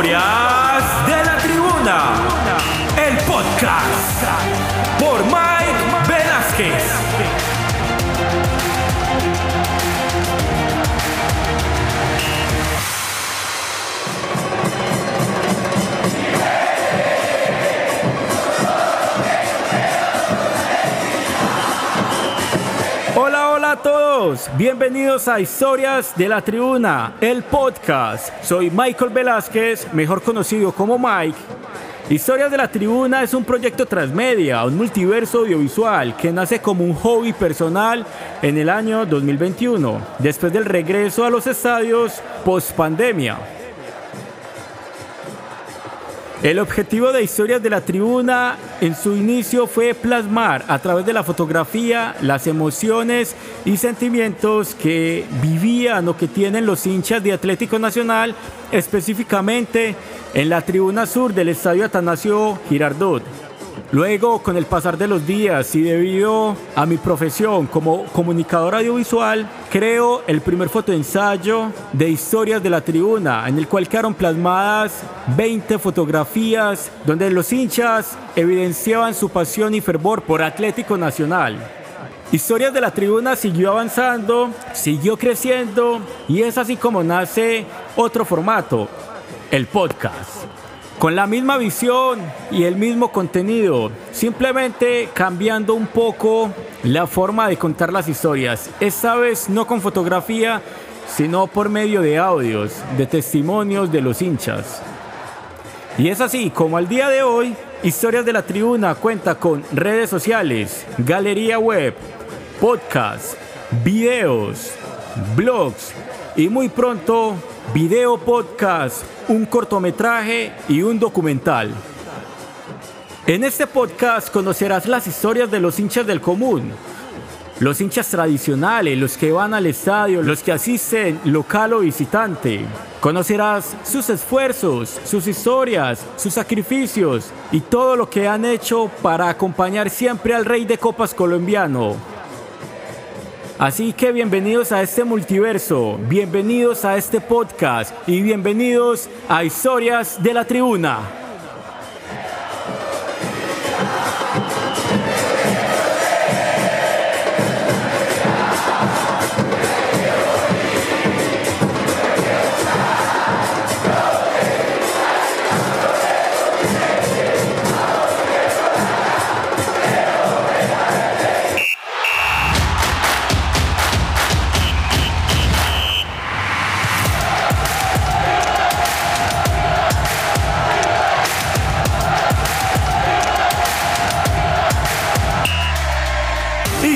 Historias de la Tribuna, el podcast Hola, hola a todos. Bienvenidos a Historias de la Tribuna, el podcast. Soy Michael Velázquez, mejor conocido como Mike. Historias de la Tribuna es un proyecto transmedia, un multiverso audiovisual que nace como un hobby personal en el año 2021, después del regreso a los estadios post pandemia. El objetivo de Historias de la Tribuna en su inicio fue plasmar a través de la fotografía las emociones y sentimientos que vivían o que tienen los hinchas de Atlético Nacional, específicamente en la tribuna sur del Estadio Atanasio Girardot. Luego, con el pasar de los días y debido a mi profesión como comunicador audiovisual, creo el primer fotoensayo de historias de la tribuna, en el cual quedaron plasmadas 20 fotografías donde los hinchas evidenciaban su pasión y fervor por Atlético Nacional. Historias de la Tribuna siguió avanzando, siguió creciendo y es así como nace otro formato, el podcast. Con la misma visión y el mismo contenido, simplemente cambiando un poco la forma de contar las historias. Esta vez no con fotografía, sino por medio de audios, de testimonios de los hinchas. Y es así como al día de hoy, Historias de la Tribuna cuenta con redes sociales, galería web, podcast, videos, blogs y muy pronto video podcast, un cortometraje y un documental. En este podcast conocerás las historias de los hinchas del común, los hinchas tradicionales, los que van al estadio, los que asisten local o visitante. Conocerás sus esfuerzos, sus historias, sus sacrificios y todo lo que han hecho para acompañar siempre al rey de copas colombiano. Así que bienvenidos a este multiverso, bienvenidos a este podcast y bienvenidos a Historias de la Tribuna.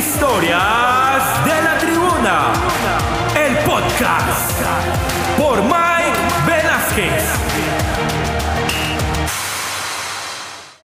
Historias de la Tribuna, el podcast por Mike Velázquez.